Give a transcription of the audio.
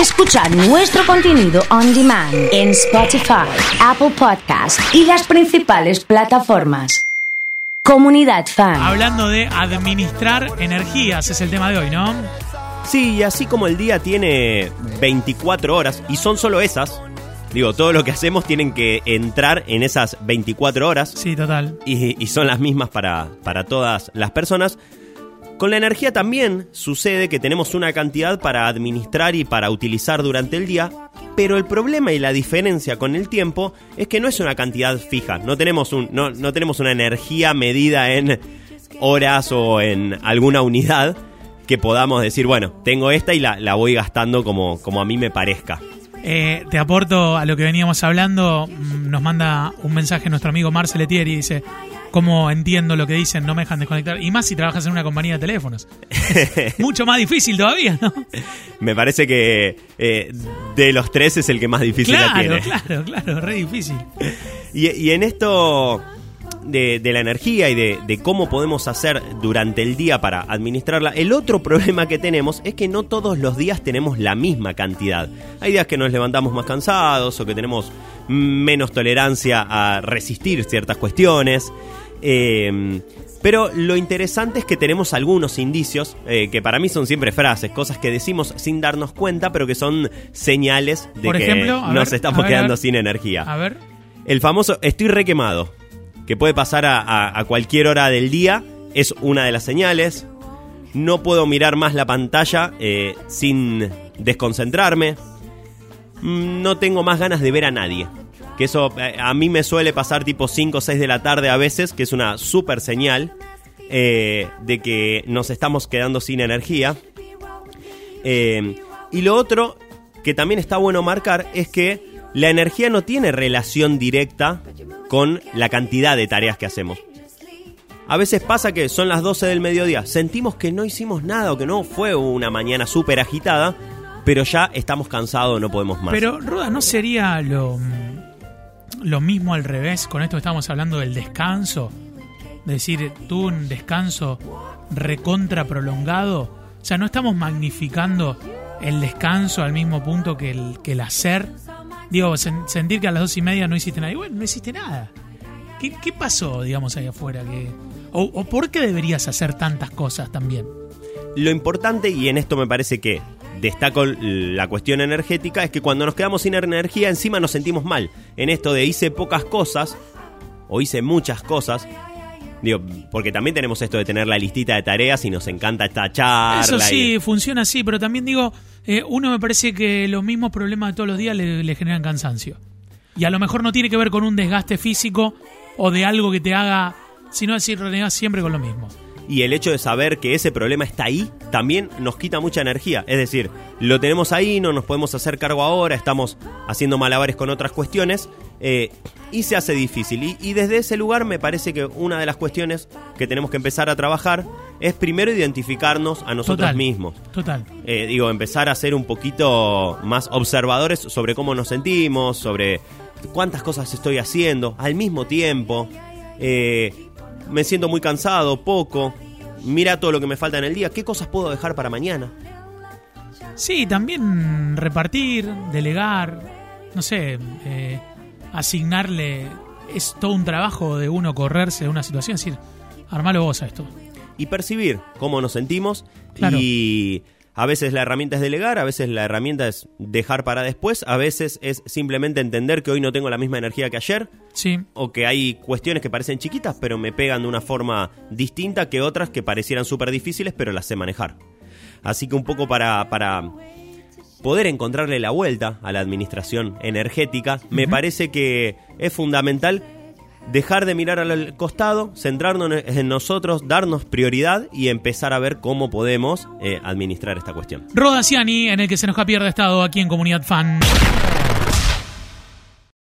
Escucha nuestro contenido on demand en Spotify, Apple Podcast y las principales plataformas. Comunidad Fan. Hablando de administrar energías, es el tema de hoy, ¿no? Sí, y así como el día tiene 24 horas, y son solo esas, digo, todo lo que hacemos tienen que entrar en esas 24 horas, Sí, total. y, y son las mismas para, para todas las personas. Con la energía también sucede que tenemos una cantidad para administrar y para utilizar durante el día, pero el problema y la diferencia con el tiempo es que no es una cantidad fija, no tenemos, un, no, no tenemos una energía medida en horas o en alguna unidad que podamos decir, bueno, tengo esta y la, la voy gastando como, como a mí me parezca. Eh, te aporto a lo que veníamos hablando. mm, Nos manda un mensaje nuestro amigo Marcel Etieri y dice: ¿Cómo entiendo lo que dicen? No me dejan desconectar. Y más si trabajas en una compañía de teléfonos. Mucho más difícil todavía, ¿no? Me parece que eh, de los tres es el que más difícil la tiene. claro, claro, re difícil. Y, y en esto de, de la energía y de, de cómo podemos hacer durante el día para administrarla, el otro problema que tenemos es que no todos los días tenemos la misma cantidad. Hay días que nos levantamos más cansados o que tenemos menos tolerancia a resistir ciertas cuestiones. Eh, pero lo interesante es que tenemos algunos indicios, eh, que para mí son siempre frases, cosas que decimos sin darnos cuenta, pero que son señales de Por que ejemplo, nos ver, estamos ver, quedando sin energía. A ver. El famoso estoy requemado, que puede pasar a, cualquier hora del día, es una de las señales. No puedo mirar más la pantalla eh, sin desconcentrarme. Mm, No tengo más ganas de ver a nadie. Que eso eh, a mí me suele pasar tipo 5 o 6 de la tarde a veces, que es una super señal eh, de que nos estamos quedando sin energía. Y lo otro que también está bueno marcar es que la energía no tiene relación directa con la cantidad de tareas que hacemos. A veces pasa que son las 12 del mediodía, sentimos que no hicimos nada o que no fue una mañana súper agitada, pero ya estamos cansados, no podemos más. Pero, Roda, ¿no sería lo, lo mismo al revés con esto que estamos hablando del descanso? Es decir, tú un descanso recontra prolongado. O sea, no estamos magnificando el descanso al mismo punto que el, que el hacer. Digo, sen- sentir que a las dos y media no hiciste nada. Y bueno, no hiciste nada. ¿Qué, qué pasó, digamos, ahí afuera? o, ¿O por qué deberías hacer tantas cosas también? Lo importante, y en esto me parece que destaco la cuestión energética, es que cuando nos quedamos sin energía encima nos sentimos mal. En esto de hice pocas cosas, o hice muchas cosas, digo, porque también tenemos esto de tener la listita de tareas y nos encanta esta charla. Eso sí, y- funciona así, pero también digo, eh, uno me parece que los mismos problemas de todos los días le, le generan cansancio. Y a lo mejor no tiene que ver con un desgaste físico o de algo que te haga, sino decir, renegás siempre con lo mismo. Y el hecho de saber que ese problema está ahí también nos quita mucha energía. Es decir, lo tenemos ahí, no nos podemos hacer cargo ahora, estamos haciendo malabares con otras cuestiones eh, y se hace difícil. Y, y desde ese lugar me parece que una de las cuestiones que tenemos que empezar a trabajar es primero identificarnos a nosotros Total. mismos. Total. Eh, digo, empezar a ser un poquito más observadores sobre cómo nos sentimos, sobre cuántas cosas estoy haciendo al mismo tiempo. Eh, me siento muy cansado, poco. Mira todo lo que me falta en el día. ¿Qué cosas puedo dejar para mañana? Sí, también repartir, delegar, no sé, eh, asignarle. Es todo un trabajo de uno correrse de una situación, es decir, armalo vos a esto. Y percibir cómo nos sentimos. Claro. Y a veces la herramienta es delegar, a veces la herramienta es dejar para después, a veces es simplemente entender que hoy no tengo la misma energía que ayer. Sí, o que hay cuestiones que parecen chiquitas, pero me pegan de una forma distinta que otras que parecieran súper difíciles, pero las sé manejar. Así que un poco para, para poder encontrarle la vuelta a la administración energética, me parece que es fundamental dejar de mirar al costado, centrarnos en nosotros, darnos prioridad y empezar a ver cómo podemos eh, administrar esta cuestión. Roda Ciani, en el que se nos ha pierde estado aquí en Comunidad Fan.